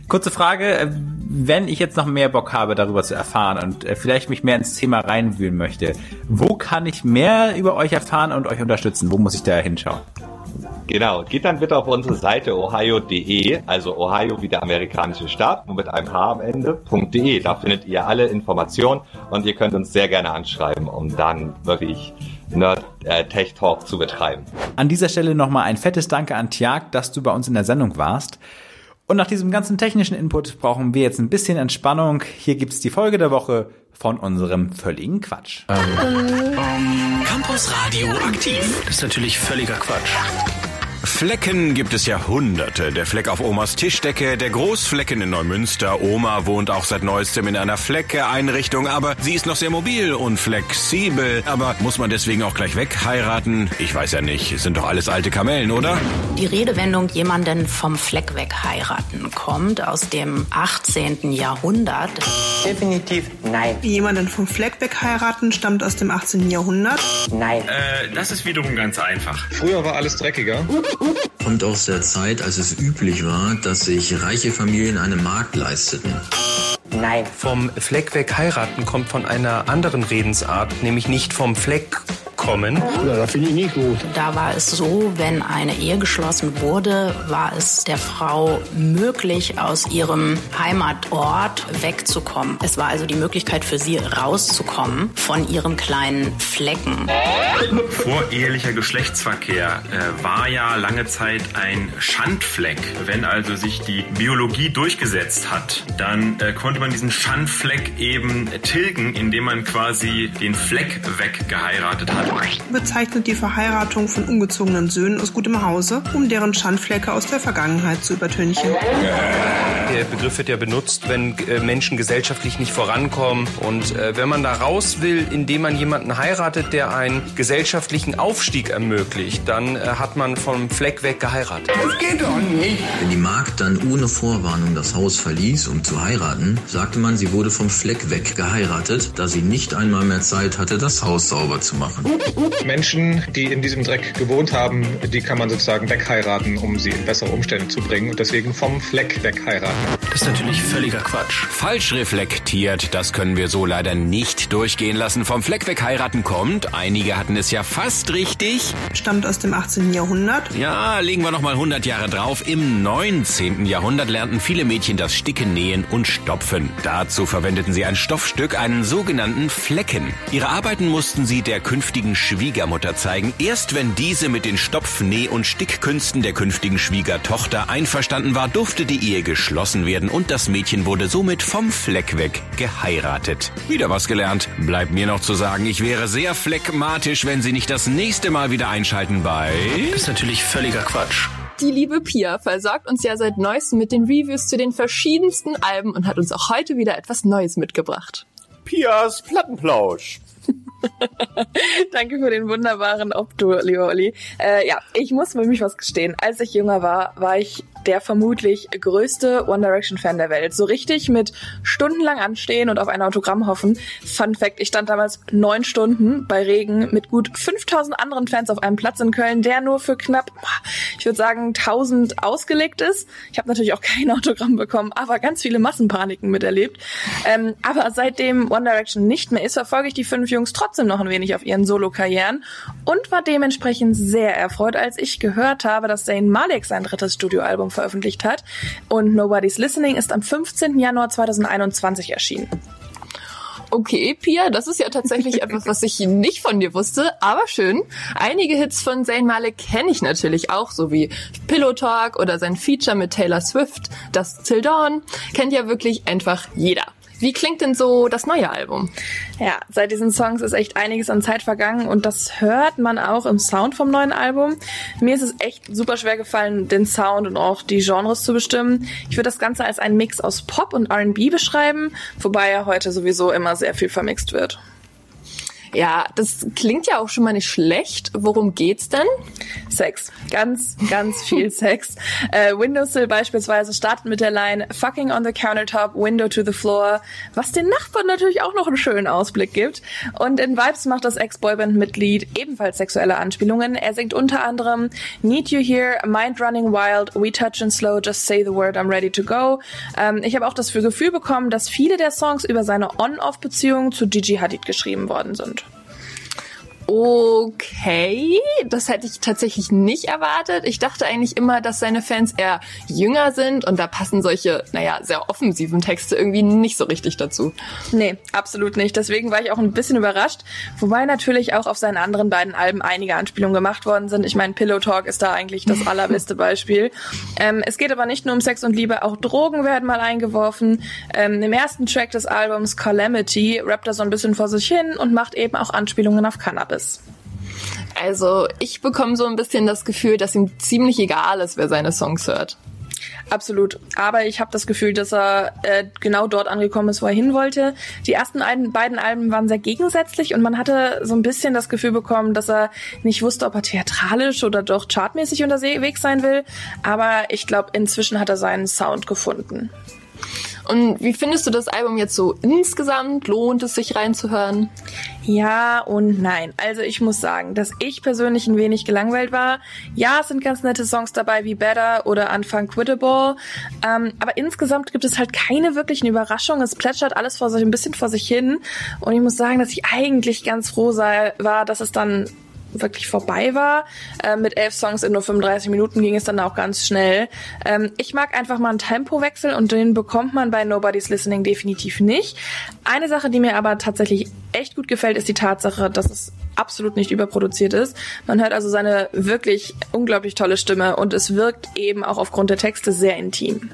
Kurze Frage, äh, wenn ich jetzt noch mehr Bock habe, darüber zu erfahren und äh, vielleicht mich mehr ins Thema reinwühlen möchte, wo kann ich mehr über euch erfahren und euch unterstützen? Wo muss ich da hinschauen? Genau, geht dann bitte auf unsere Seite ohio.de, also Ohio wie der amerikanische Staat, nur mit einem H am Ende, .de. Da findet ihr alle Informationen und ihr könnt uns sehr gerne anschreiben, um dann wirklich Nerd äh, Tech Talk zu betreiben. An dieser Stelle nochmal ein fettes Danke an Tiag, dass du bei uns in der Sendung warst. Und nach diesem ganzen technischen Input brauchen wir jetzt ein bisschen Entspannung. Hier gibt's die Folge der Woche von unserem völligen Quatsch. Campus Radio aktiv. Das ist natürlich völliger Quatsch. Flecken gibt es ja hunderte. Der Fleck auf Omas Tischdecke, der Großflecken in Neumünster. Oma wohnt auch seit neuestem in einer Flecke-Einrichtung, aber sie ist noch sehr mobil und flexibel. Aber muss man deswegen auch gleich wegheiraten? Ich weiß ja nicht. Sind doch alles alte Kamellen, oder? Die Redewendung jemanden vom Fleck weg heiraten kommt aus dem 18. Jahrhundert. Definitiv nein. Jemanden vom Fleck weg heiraten stammt aus dem 18. Jahrhundert? Nein. Äh, das ist wiederum ganz einfach. Früher war alles dreckiger. Kommt aus der Zeit, als es üblich war, dass sich reiche Familien eine Magd leisteten. Nein. Vom Fleck weg heiraten kommt von einer anderen Redensart, nämlich nicht vom Fleck kommen. Ja, das finde ich nicht gut. Da war es so, wenn eine Ehe geschlossen wurde, war es der Frau möglich, aus ihrem Heimatort wegzukommen. Es war also die Möglichkeit für sie rauszukommen von ihrem kleinen Flecken. Vorehelicher Geschlechtsverkehr äh, war ja lange Zeit ein Schandfleck. Wenn also sich die Biologie durchgesetzt hat, dann äh, konnte man diesen Schandfleck eben tilgen, indem man quasi den Fleck weggeheiratet hat. Bezeichnet die Verheiratung von ungezogenen Söhnen aus gutem Hause, um deren Schandflecke aus der Vergangenheit zu übertünchen. Der Begriff wird ja benutzt, wenn äh, Menschen gesellschaftlich nicht vorankommen. Und äh, wenn man da raus will, indem man jemanden heiratet, der einen gesellschaftlichen Aufstieg ermöglicht, dann äh, hat man vom Fleck weg geheiratet. Das geht doch nicht. Wenn die Magd dann ohne Vorwarnung das Haus verließ, um zu heiraten, sagte man, sie wurde vom Fleck weg geheiratet, da sie nicht einmal mehr Zeit hatte, das Haus sauber zu machen. Menschen, die in diesem Dreck gewohnt haben, die kann man sozusagen wegheiraten, um sie in bessere Umstände zu bringen und deswegen vom Fleck wegheiraten. Das ist natürlich völliger Quatsch. Falsch reflektiert, das können wir so leider nicht durchgehen lassen. Vom Fleck weg heiraten kommt, einige hatten es ja fast richtig. Stammt aus dem 18. Jahrhundert. Ja, legen wir noch mal 100 Jahre drauf. Im 19. Jahrhundert lernten viele Mädchen das Sticken, Nähen und Stopfen. Dazu verwendeten sie ein Stoffstück, einen sogenannten Flecken. Ihre Arbeiten mussten sie der künftigen Schwiegermutter zeigen. Erst wenn diese mit den Stopf-, Näh- und Stickkünsten der künftigen Schwiegertochter einverstanden war, durfte die Ehe geschlossen werden und das Mädchen wurde somit vom Fleck weg geheiratet. Wieder was gelernt. Bleibt mir noch zu sagen, ich wäre sehr phlegmatisch, wenn Sie nicht das nächste Mal wieder einschalten bei... Das ist natürlich völliger Quatsch. Die liebe Pia versorgt uns ja seit neuestem mit den Reviews zu den verschiedensten Alben und hat uns auch heute wieder etwas Neues mitgebracht. Pias Plattenplausch. Danke für den wunderbaren Obdu, lieber Olli. Äh, ja, ich muss für mich was gestehen. Als ich jünger war, war ich der vermutlich größte One Direction Fan der Welt. So richtig mit stundenlang anstehen und auf ein Autogramm hoffen. Fun Fact, ich stand damals neun Stunden bei Regen mit gut 5000 anderen Fans auf einem Platz in Köln, der nur für knapp, ich würde sagen, 1000 ausgelegt ist. Ich habe natürlich auch kein Autogramm bekommen, aber ganz viele Massenpaniken miterlebt. Ähm, aber seitdem One Direction nicht mehr ist, verfolge ich die fünf Jungs trotzdem noch ein wenig auf ihren Solo-Karrieren und war dementsprechend sehr erfreut, als ich gehört habe, dass Zayn Malik sein drittes Studioalbum veröffentlicht hat. Und Nobody's Listening ist am 15. Januar 2021 erschienen. Okay, Pia, das ist ja tatsächlich etwas, was ich nicht von dir wusste, aber schön. Einige Hits von Zayn Malik kenne ich natürlich auch, so wie Pillow Talk oder sein Feature mit Taylor Swift, das Till Dawn, kennt ja wirklich einfach jeder. Wie klingt denn so das neue Album? Ja, seit diesen Songs ist echt einiges an Zeit vergangen und das hört man auch im Sound vom neuen Album. Mir ist es echt super schwer gefallen, den Sound und auch die Genres zu bestimmen. Ich würde das Ganze als einen Mix aus Pop und R&B beschreiben, wobei ja heute sowieso immer sehr viel vermixt wird. Ja, das klingt ja auch schon mal nicht schlecht. Worum geht's denn? Sex. Ganz, ganz viel Sex. Äh, Windowsill beispielsweise startet mit der Line Fucking on the countertop, window to the floor, was den Nachbarn natürlich auch noch einen schönen Ausblick gibt. Und in Vibes macht das Ex-Boyband-Mitglied ebenfalls sexuelle Anspielungen. Er singt unter anderem Need You Here, Mind Running Wild, We Touch and Slow, Just Say the Word, I'm Ready to Go. Ähm, ich habe auch das Gefühl bekommen, dass viele der Songs über seine On-Off-Beziehung zu Gigi Hadid geschrieben worden sind. Okay, das hätte ich tatsächlich nicht erwartet. Ich dachte eigentlich immer, dass seine Fans eher jünger sind und da passen solche, naja, sehr offensiven Texte irgendwie nicht so richtig dazu. Nee, absolut nicht. Deswegen war ich auch ein bisschen überrascht. Wobei natürlich auch auf seinen anderen beiden Alben einige Anspielungen gemacht worden sind. Ich meine, Pillow Talk ist da eigentlich das allerbeste Beispiel. Ähm, es geht aber nicht nur um Sex und Liebe, auch Drogen werden mal eingeworfen. Ähm, Im ersten Track des Albums Calamity rappt er so ein bisschen vor sich hin und macht eben auch Anspielungen auf Cannabis. Also ich bekomme so ein bisschen das Gefühl, dass ihm ziemlich egal ist, wer seine Songs hört. Absolut. Aber ich habe das Gefühl, dass er äh, genau dort angekommen ist, wo er hin wollte. Die ersten ein, beiden Alben waren sehr gegensätzlich und man hatte so ein bisschen das Gefühl bekommen, dass er nicht wusste, ob er theatralisch oder doch chartmäßig unterwegs sein will. Aber ich glaube, inzwischen hat er seinen Sound gefunden. Und wie findest du das Album jetzt so insgesamt? Lohnt es sich reinzuhören? Ja und nein. Also ich muss sagen, dass ich persönlich ein wenig gelangweilt war. Ja, es sind ganz nette Songs dabei wie Better oder Unfuncquittable. Ähm, aber insgesamt gibt es halt keine wirklichen Überraschungen. Es plätschert alles vor sich ein bisschen vor sich hin. Und ich muss sagen, dass ich eigentlich ganz froh sei, war, dass es dann wirklich vorbei war. Äh, mit elf Songs in nur 35 Minuten ging es dann auch ganz schnell. Ähm, ich mag einfach mal einen Tempowechsel und den bekommt man bei Nobody's Listening definitiv nicht. Eine Sache, die mir aber tatsächlich echt gut gefällt, ist die Tatsache, dass es absolut nicht überproduziert ist. Man hört also seine wirklich unglaublich tolle Stimme und es wirkt eben auch aufgrund der Texte sehr intim.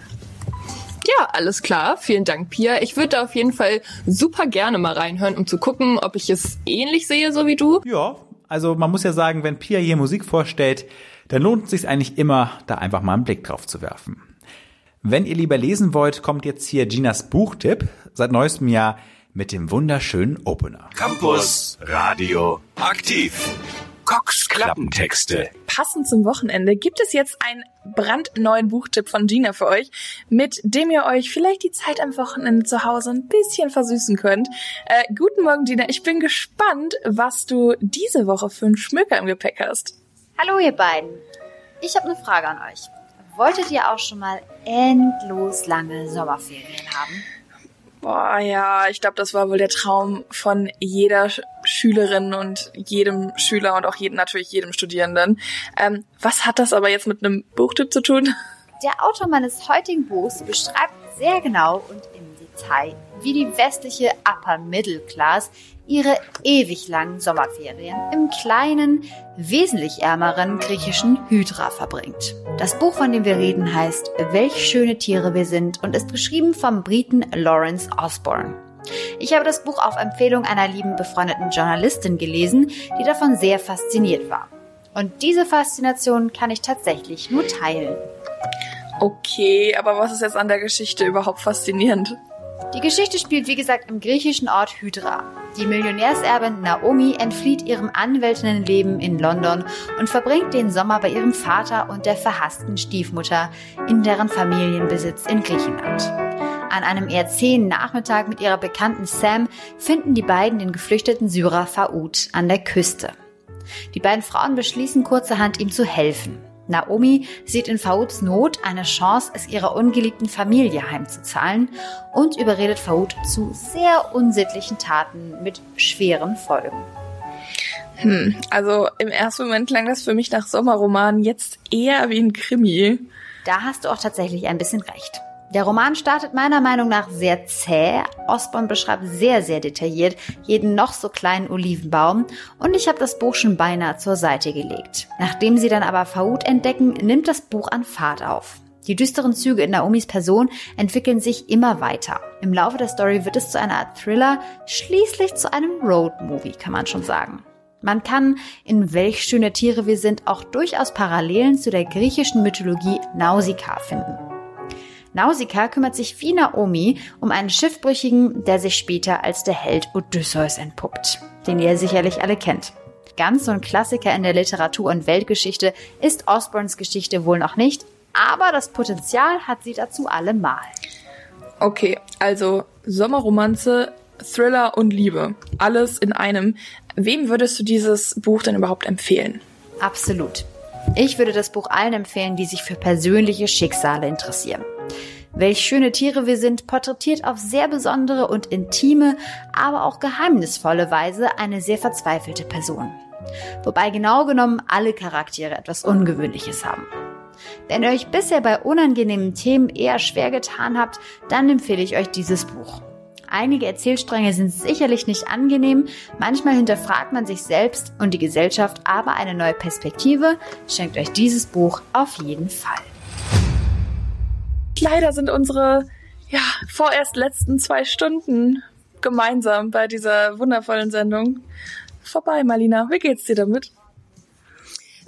Ja, alles klar. Vielen Dank, Pia. Ich würde da auf jeden Fall super gerne mal reinhören, um zu gucken, ob ich es ähnlich sehe, so wie du. Ja, Also man muss ja sagen, wenn Pia hier Musik vorstellt, dann lohnt es sich eigentlich immer, da einfach mal einen Blick drauf zu werfen. Wenn ihr lieber lesen wollt, kommt jetzt hier Ginas Buchtipp seit neuestem Jahr mit dem wunderschönen Opener. Campus Radio aktiv. Cox Klappentexte. Passend zum Wochenende gibt es jetzt einen brandneuen Buchtipp von Gina für euch, mit dem ihr euch vielleicht die Zeit am Wochenende zu Hause ein bisschen versüßen könnt. Äh, guten Morgen, Gina. Ich bin gespannt, was du diese Woche für einen Schmöker im Gepäck hast. Hallo, ihr beiden. Ich habe eine Frage an euch. Wolltet ihr auch schon mal endlos lange Sommerferien haben? Boah, ja, ich glaube, das war wohl der Traum von jeder Sch Schülerin und jedem Schüler und auch jedem, natürlich jedem Studierenden. Ähm, was hat das aber jetzt mit einem Buchtipp zu tun? Der Autor meines heutigen Buchs beschreibt sehr genau und im Detail, wie die westliche Upper Middle Class ihre ewig langen Sommerferien im kleinen, wesentlich ärmeren griechischen Hydra verbringt. Das Buch, von dem wir reden, heißt Welch schöne Tiere wir sind und ist geschrieben vom Briten Lawrence Osborne. Ich habe das Buch auf Empfehlung einer lieben befreundeten Journalistin gelesen, die davon sehr fasziniert war. Und diese Faszination kann ich tatsächlich nur teilen. Okay, aber was ist jetzt an der Geschichte überhaupt faszinierend? Die Geschichte spielt wie gesagt im griechischen Ort Hydra. Die Millionärserbin Naomi entflieht ihrem Anwältinnenleben in London und verbringt den Sommer bei ihrem Vater und der verhassten Stiefmutter in deren Familienbesitz in Griechenland. An einem eher zähen Nachmittag mit ihrer Bekannten Sam finden die beiden den geflüchteten Syrer Faoud an der Küste. Die beiden Frauen beschließen kurzerhand ihm zu helfen. Naomi sieht in Fauds Not eine Chance, es ihrer ungeliebten Familie heimzuzahlen und überredet Faud zu sehr unsittlichen Taten mit schweren Folgen. Hm, also im ersten Moment klang das für mich nach Sommerroman, jetzt eher wie ein Krimi. Da hast du auch tatsächlich ein bisschen recht. Der Roman startet meiner Meinung nach sehr zäh. Osborne beschreibt sehr, sehr detailliert jeden noch so kleinen Olivenbaum und ich habe das Buch schon beinahe zur Seite gelegt. Nachdem sie dann aber Faoud entdecken, nimmt das Buch an Fahrt auf. Die düsteren Züge in Naomis Person entwickeln sich immer weiter. Im Laufe der Story wird es zu einer Art Thriller, schließlich zu einem Road-Movie, kann man schon sagen. Man kann in welch schöne Tiere wir sind auch durchaus Parallelen zu der griechischen Mythologie Nausicaa finden. Nausicaa kümmert sich wie Naomi um einen Schiffbrüchigen, der sich später als der Held Odysseus entpuppt, den ihr sicherlich alle kennt. Ganz so ein Klassiker in der Literatur- und Weltgeschichte ist Osborns Geschichte wohl noch nicht, aber das Potenzial hat sie dazu allemal. Okay, also Sommerromanze, Thriller und Liebe. Alles in einem. Wem würdest du dieses Buch denn überhaupt empfehlen? Absolut. Ich würde das Buch allen empfehlen, die sich für persönliche Schicksale interessieren. Welch schöne Tiere wir sind, porträtiert auf sehr besondere und intime, aber auch geheimnisvolle Weise eine sehr verzweifelte Person. Wobei genau genommen alle Charaktere etwas Ungewöhnliches haben. Wenn ihr euch bisher bei unangenehmen Themen eher schwer getan habt, dann empfehle ich euch dieses Buch. Einige Erzählstränge sind sicherlich nicht angenehm, manchmal hinterfragt man sich selbst und die Gesellschaft, aber eine neue Perspektive schenkt euch dieses Buch auf jeden Fall. Leider sind unsere, ja, vorerst letzten zwei Stunden gemeinsam bei dieser wundervollen Sendung vorbei, Marlina. Wie geht's dir damit?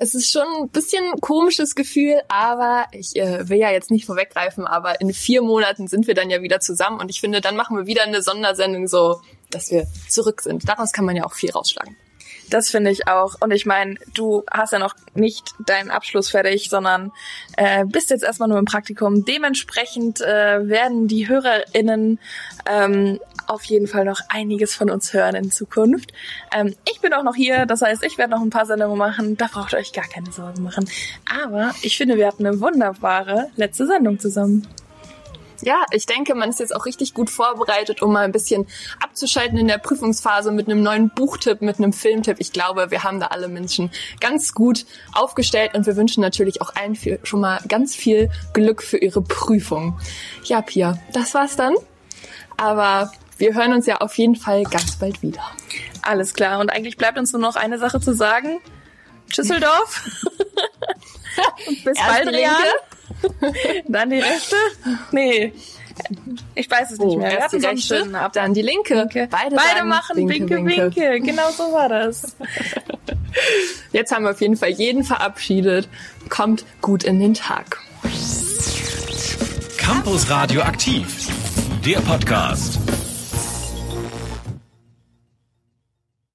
Es ist schon ein bisschen komisches Gefühl, aber ich äh, will ja jetzt nicht vorweggreifen, aber in vier Monaten sind wir dann ja wieder zusammen und ich finde, dann machen wir wieder eine Sondersendung so, dass wir zurück sind. Daraus kann man ja auch viel rausschlagen. Das finde ich auch. Und ich meine, du hast ja noch nicht deinen Abschluss fertig, sondern äh, bist jetzt erstmal nur im Praktikum. Dementsprechend äh, werden die HörerInnen ähm, auf jeden Fall noch einiges von uns hören in Zukunft. Ähm, ich bin auch noch hier, das heißt, ich werde noch ein paar Sendungen machen. Da braucht ihr euch gar keine Sorgen machen. Aber ich finde, wir hatten eine wunderbare letzte Sendung zusammen. Ja, ich denke, man ist jetzt auch richtig gut vorbereitet, um mal ein bisschen abzuschalten in der Prüfungsphase mit einem neuen Buchtipp, mit einem Filmtipp. Ich glaube, wir haben da alle Menschen ganz gut aufgestellt und wir wünschen natürlich auch allen viel, schon mal ganz viel Glück für ihre Prüfung. Ja, Pia, das war's dann. Aber wir hören uns ja auf jeden Fall ganz bald wieder. Alles klar. Und eigentlich bleibt uns nur noch eine Sache zu sagen. Tschüsseldorf. und bis bald, linke. Dann die rechte? Nee. Ich weiß es nicht Oh, mehr. Wir hatten die so einen schönen dann die linke. Beide Beide sagen machen Winke, Winke, Winke. Winke. Genau so war das. Jetzt haben wir auf jeden Fall jeden verabschiedet. Kommt gut in den Tag. Campus Radio aktiv, der Podcast.